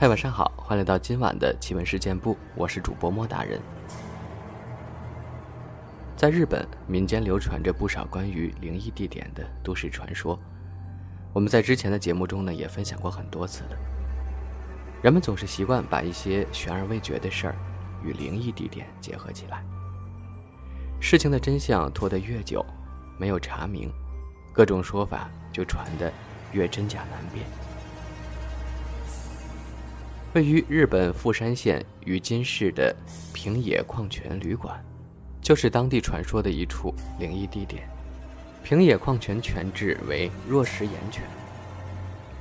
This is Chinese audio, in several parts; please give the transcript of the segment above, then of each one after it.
嗨，晚上好，欢迎来到今晚的奇闻事件部，我是主播莫大人。在日本，民间流传着不少关于灵异地点的都市传说，我们在之前的节目中呢也分享过很多次了。人们总是习惯把一些悬而未决的事儿与灵异地点结合起来，事情的真相拖得越久，没有查明，各种说法就传得越真假难辨。位于日本富山县宇金市的平野矿泉旅馆，就是当地传说的一处灵异地点。平野矿泉泉质为弱石岩泉，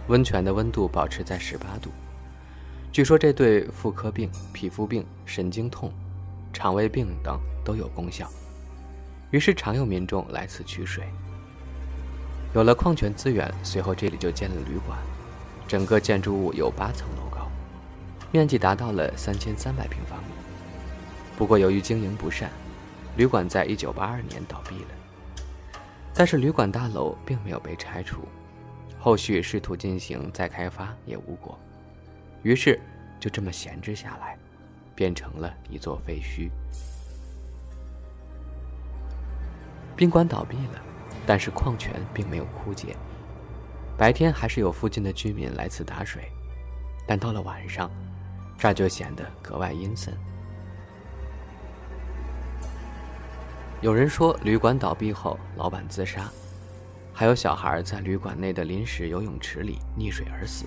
温泉的温度保持在十八度。据说这对妇科病、皮肤病、神经痛、肠胃病等都有功效，于是常有民众来此取水。有了矿泉资源，随后这里就建了旅馆，整个建筑物有八层楼，面积达到了三千三百平方米。不过由于经营不善，旅馆在一九八二年倒闭了。但是旅馆大楼并没有被拆除，后续试图进行再开发也无果。于是，就这么闲置下来，变成了一座废墟。宾馆倒闭了，但是矿泉并没有枯竭。白天还是有附近的居民来此打水，但到了晚上，这就显得格外阴森。有人说，旅馆倒闭后，老板自杀，还有小孩在旅馆内的临时游泳池里溺水而死。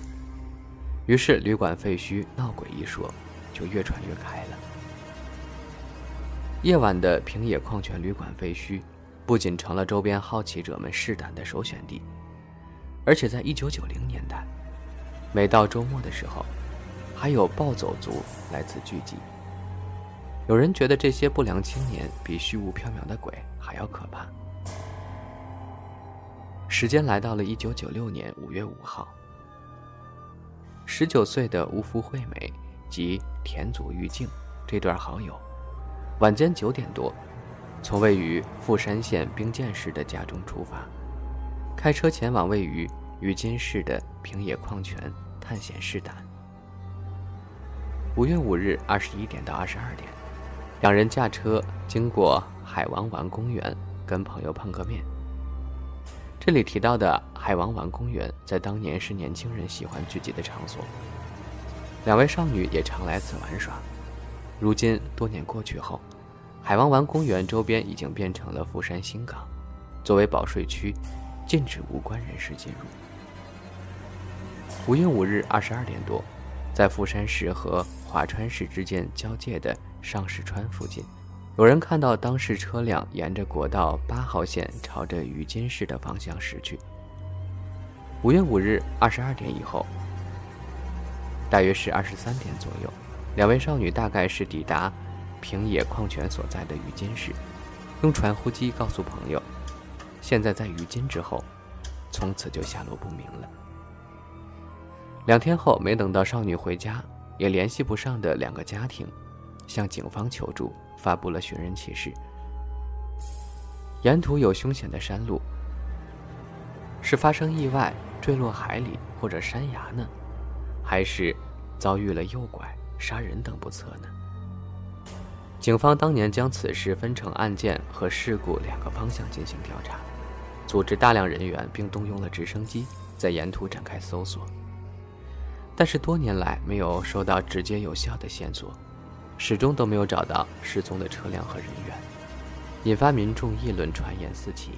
于是，旅馆废墟闹鬼一说就越传越开了。夜晚的平野矿泉旅馆废墟，不仅成了周边好奇者们试胆的首选地，而且在1990年代，每到周末的时候，还有暴走族来此聚集。有人觉得这些不良青年比虚无缥缈的鬼还要可怕。时间来到了1996年5月5号。十九岁的吴福惠美及田祖玉静这对好友，晚间九点多，从位于富山县兵健市的家中出发，开车前往位于宇金市的平野矿泉探险试胆。五月五日二十一点到二十二点，两人驾车经过海王丸公园，跟朋友碰个面。这里提到的海王丸公园，在当年是年轻人喜欢聚集的场所。两位少女也常来此玩耍。如今多年过去后，海王丸公园周边已经变成了富山新港，作为保税区，禁止无关人士进入。五月五日二十二点多，在富山市和华川市之间交界的上市川附近。有人看到当时车辆沿着国道八号线朝着宇金市的方向驶去。五月五日二十二点以后，大约是二十三点左右，两位少女大概是抵达平野矿泉所在的宇金市，用传呼机告诉朋友，现在在宇金之后，从此就下落不明了。两天后，没等到少女回家，也联系不上的两个家庭，向警方求助。发布了寻人启事。沿途有凶险的山路，是发生意外坠落海里或者山崖呢，还是遭遇了诱拐、杀人等不测呢？警方当年将此事分成案件和事故两个方向进行调查，组织大量人员，并动用了直升机在沿途展开搜索。但是多年来没有收到直接有效的线索。始终都没有找到失踪的车辆和人员，引发民众议论，传言四起。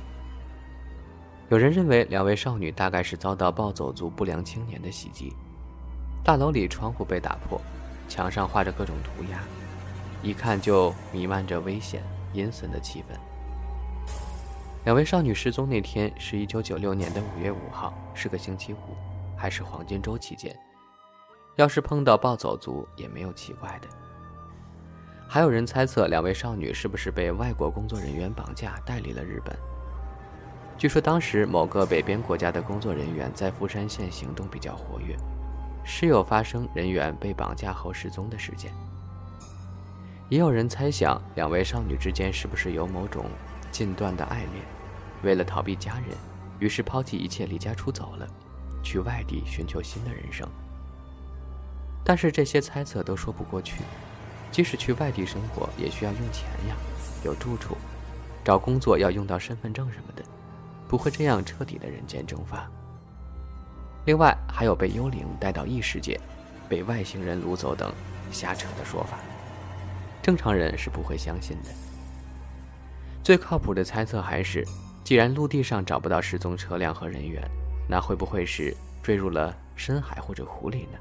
有人认为两位少女大概是遭到暴走族不良青年的袭击。大楼里窗户被打破，墙上画着各种涂鸦，一看就弥漫着危险、阴森的气氛。两位少女失踪那天是一九九六年的五月五号，是个星期五，还是黄金周期间。要是碰到暴走族，也没有奇怪的。还有人猜测，两位少女是不是被外国工作人员绑架带离了日本？据说当时某个北边国家的工作人员在富山县行动比较活跃，时有发生人员被绑架后失踪的事件。也有人猜想，两位少女之间是不是有某种禁断的爱恋？为了逃避家人，于是抛弃一切离家出走了，去外地寻求新的人生。但是这些猜测都说不过去。即使去外地生活，也需要用钱呀，有住处，找工作要用到身份证什么的，不会这样彻底的人间蒸发。另外，还有被幽灵带到异世界，被外星人掳走等瞎扯的说法，正常人是不会相信的。最靠谱的猜测还是，既然陆地上找不到失踪车辆和人员，那会不会是坠入了深海或者湖里呢？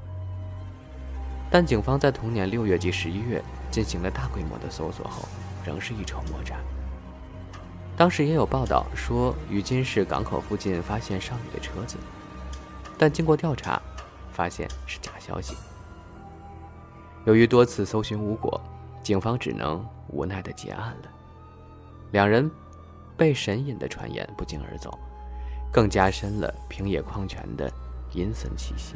但警方在同年六月及十一月进行了大规模的搜索后，仍是一筹莫展。当时也有报道说，于金市港口附近发现少女的车子，但经过调查，发现是假消息。由于多次搜寻无果，警方只能无奈的结案了。两人被神隐的传言不胫而走，更加深了平野矿泉的阴森气息。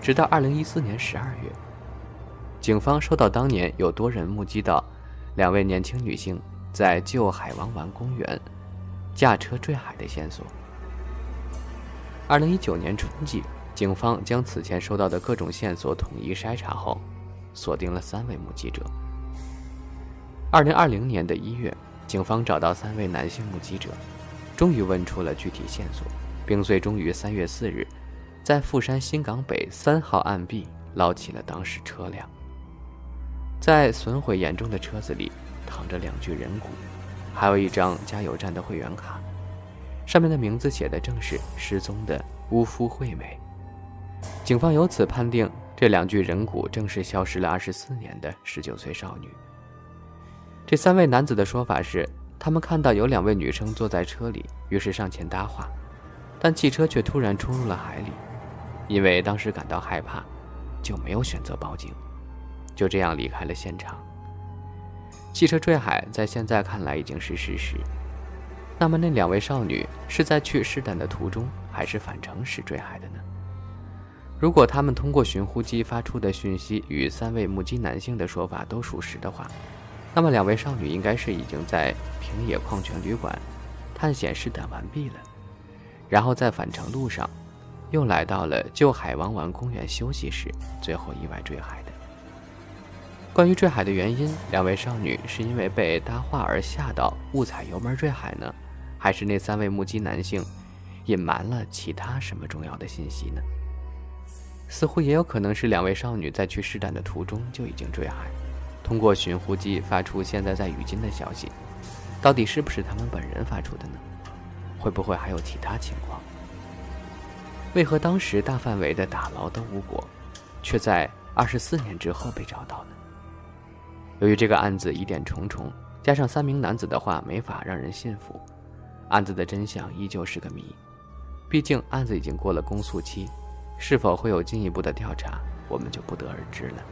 直到二零一四年十二月，警方收到当年有多人目击到两位年轻女性在旧海王湾公园驾车坠海的线索。二零一九年春季，警方将此前收到的各种线索统一筛查后，锁定了三位目击者。二零二零年的一月，警方找到三位男性目击者，终于问出了具体线索，并最终于三月四日。在富山新港北三号岸壁捞起了当时车辆，在损毁严重的车子里躺着两具人骨，还有一张加油站的会员卡，上面的名字写的正是失踪的乌夫惠美。警方由此判定这两具人骨正是消失了二十四年的十九岁少女。这三位男子的说法是，他们看到有两位女生坐在车里，于是上前搭话，但汽车却突然冲入了海里。因为当时感到害怕，就没有选择报警，就这样离开了现场。汽车坠海，在现在看来已经是事实。那么，那两位少女是在去试胆的途中，还是返程时坠海的呢？如果他们通过寻呼机发出的讯息与三位目击男性的说法都属实的话，那么两位少女应该是已经在平野矿泉旅馆探险试胆完毕了，然后在返程路上。又来到了旧海王湾公园休息时，最后意外坠海的。关于坠海的原因，两位少女是因为被搭话而吓到误踩油门坠海呢，还是那三位目击男性隐瞒了其他什么重要的信息呢？似乎也有可能是两位少女在去试胆的途中就已经坠海，通过寻呼机发出现在在雨金的消息，到底是不是他们本人发出的呢？会不会还有其他情况？为何当时大范围的打捞都无果，却在二十四年之后被找到呢？由于这个案子疑点重重，加上三名男子的话没法让人信服，案子的真相依旧是个谜。毕竟案子已经过了公诉期，是否会有进一步的调查，我们就不得而知了。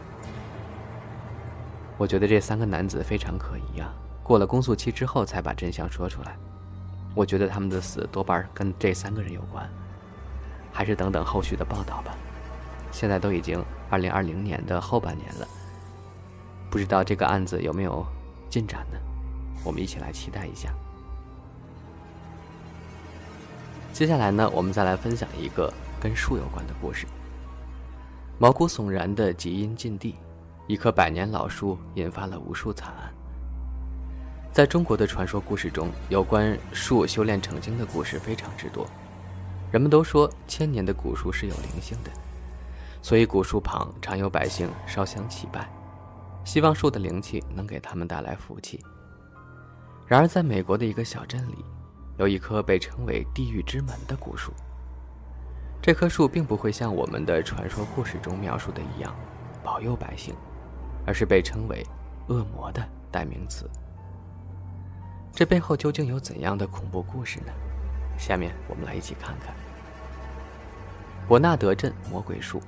我觉得这三个男子非常可疑啊！过了公诉期之后才把真相说出来，我觉得他们的死多半跟这三个人有关。还是等等后续的报道吧。现在都已经二零二零年的后半年了，不知道这个案子有没有进展呢？我们一起来期待一下。接下来呢，我们再来分享一个跟树有关的故事。毛骨悚然的极阴禁地，一棵百年老树引发了无数惨案。在中国的传说故事中，有关树修炼成精的故事非常之多。人们都说千年的古树是有灵性的，所以古树旁常有百姓烧香祈拜，希望树的灵气能给他们带来福气。然而，在美国的一个小镇里，有一棵被称为“地狱之门”的古树。这棵树并不会像我们的传说故事中描述的一样保佑百姓，而是被称为“恶魔”的代名词。这背后究竟有怎样的恐怖故事呢？下面我们来一起看看伯纳德镇魔鬼树。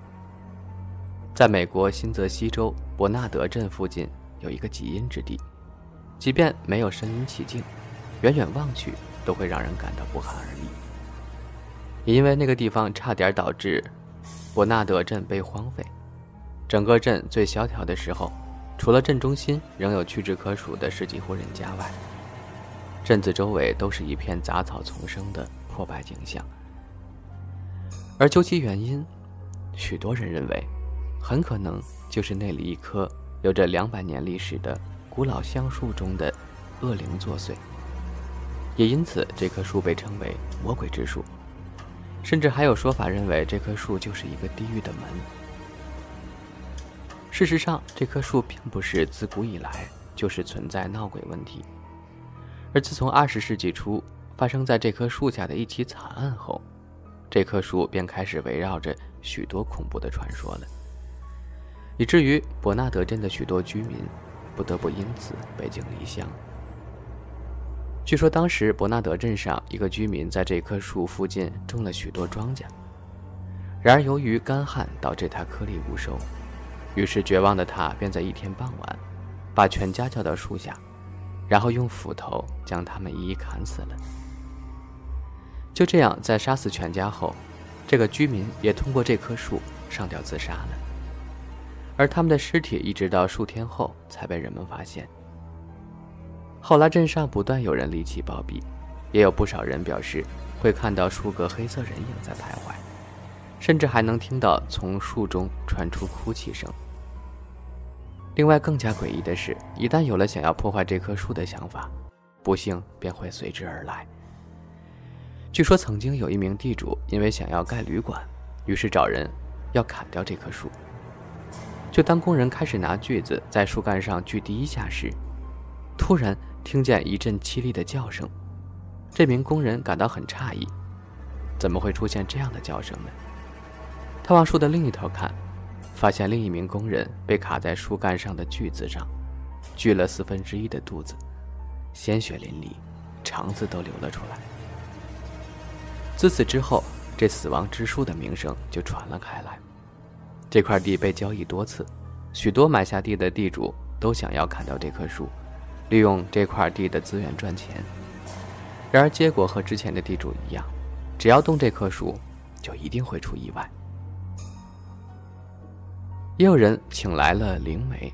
在美国新泽西州伯纳德镇附近有一个极阴之地，即便没有声音奇境，远远望去都会让人感到不寒而栗。也因为那个地方差点导致伯纳德镇被荒废，整个镇最萧条的时候，除了镇中心仍有屈指可数的十几户人家外，镇子周围都是一片杂草丛生的破败景象。而究其原因，许多人认为，很可能就是那里一棵有着两百年历史的古老橡树中的恶灵作祟，也因此这棵树被称为“魔鬼之树”。甚至还有说法认为这棵树就是一个地狱的门。事实上，这棵树并不是自古以来就是存在闹鬼问题，而自从二十世纪初发生在这棵树下的一起惨案后，这棵树便开始围绕着许多恐怖的传说了，以至于伯纳德镇的许多居民不得不因此背井离乡。据说当时伯纳德镇上一个居民在这棵树附近种了许多庄稼，然而由于干旱导致他颗粒无收，于是绝望的他便在一天傍晚，把全家叫到树下，然后用斧头将他们一一砍死了。就这样，在杀死全家后，这个居民也通过这棵树上吊自杀了，而他们的尸体一直到数天后才被人们发现。后来，镇上不断有人离奇暴毙，也有不少人表示会看到数个黑色人影在徘徊，甚至还能听到从树中传出哭泣声。另外，更加诡异的是，一旦有了想要破坏这棵树的想法，不幸便会随之而来。据说，曾经有一名地主因为想要盖旅馆，于是找人要砍掉这棵树。就当工人开始拿锯子在树干上锯第一下时，突然。听见一阵凄厉的叫声，这名工人感到很诧异，怎么会出现这样的叫声呢？他往树的另一头看，发现另一名工人被卡在树干上的锯子上，锯了四分之一的肚子，鲜血淋漓，肠子都流了出来。自此之后，这死亡之树的名声就传了开来。这块地被交易多次，许多买下地的地主都想要砍掉这棵树。利用这块地的资源赚钱，然而结果和之前的地主一样，只要动这棵树，就一定会出意外。也有人请来了灵媒，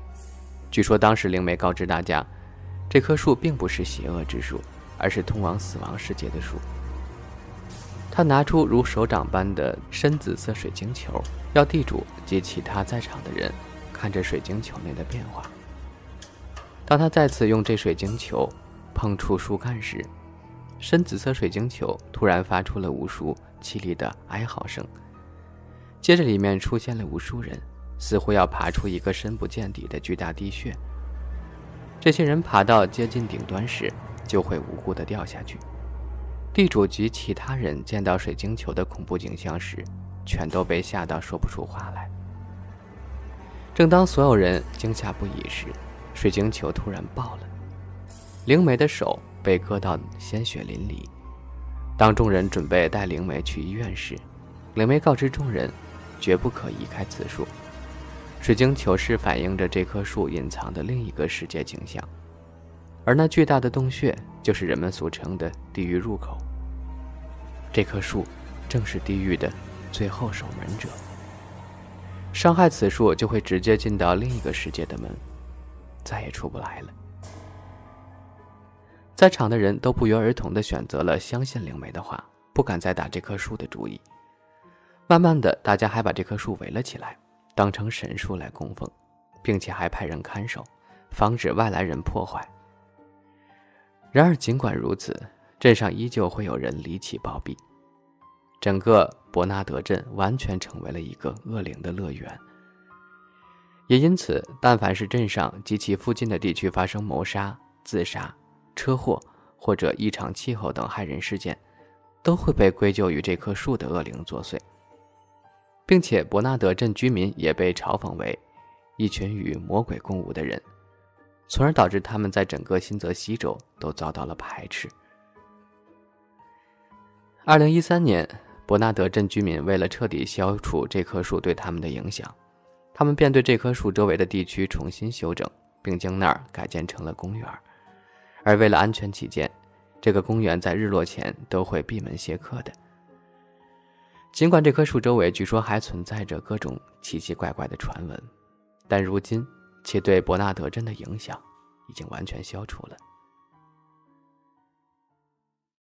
据说当时灵媒告知大家，这棵树并不是邪恶之树，而是通往死亡世界的树。他拿出如手掌般的深紫色水晶球，要地主及其他在场的人看着水晶球内的变化。当他再次用这水晶球碰触树干时，深紫色水晶球突然发出了无数凄厉的哀嚎声。接着，里面出现了无数人，似乎要爬出一个深不见底的巨大地穴。这些人爬到接近顶端时，就会无辜地掉下去。地主及其他人见到水晶球的恐怖景象时，全都被吓到说不出话来。正当所有人惊吓不已时，水晶球突然爆了，灵媒的手被割到鲜血淋漓。当众人准备带灵媒去医院时，灵媒告知众人，绝不可移开此树。水晶球是反映着这棵树隐藏的另一个世界景象，而那巨大的洞穴就是人们俗称的地狱入口。这棵树正是地狱的最后守门者，伤害此树就会直接进到另一个世界的门。再也出不来了。在场的人都不约而同地选择了相信灵媒的话，不敢再打这棵树的主意。慢慢的，大家还把这棵树围了起来，当成神树来供奉，并且还派人看守，防止外来人破坏。然而，尽管如此，镇上依旧会有人离奇暴毙，整个伯纳德镇完全成为了一个恶灵的乐园。也因此，但凡是镇上及其附近的地区发生谋杀、自杀、车祸或者异常气候等害人事件，都会被归咎于这棵树的恶灵作祟，并且伯纳德镇居民也被嘲讽为一群与魔鬼共舞的人，从而导致他们在整个新泽西州都遭到了排斥。二零一三年，伯纳德镇居民为了彻底消除这棵树对他们的影响。他们便对这棵树周围的地区重新修整，并将那儿改建成了公园。而为了安全起见，这个公园在日落前都会闭门谢客的。尽管这棵树周围据说还存在着各种奇奇怪怪的传闻，但如今其对伯纳德真的影响已经完全消除了。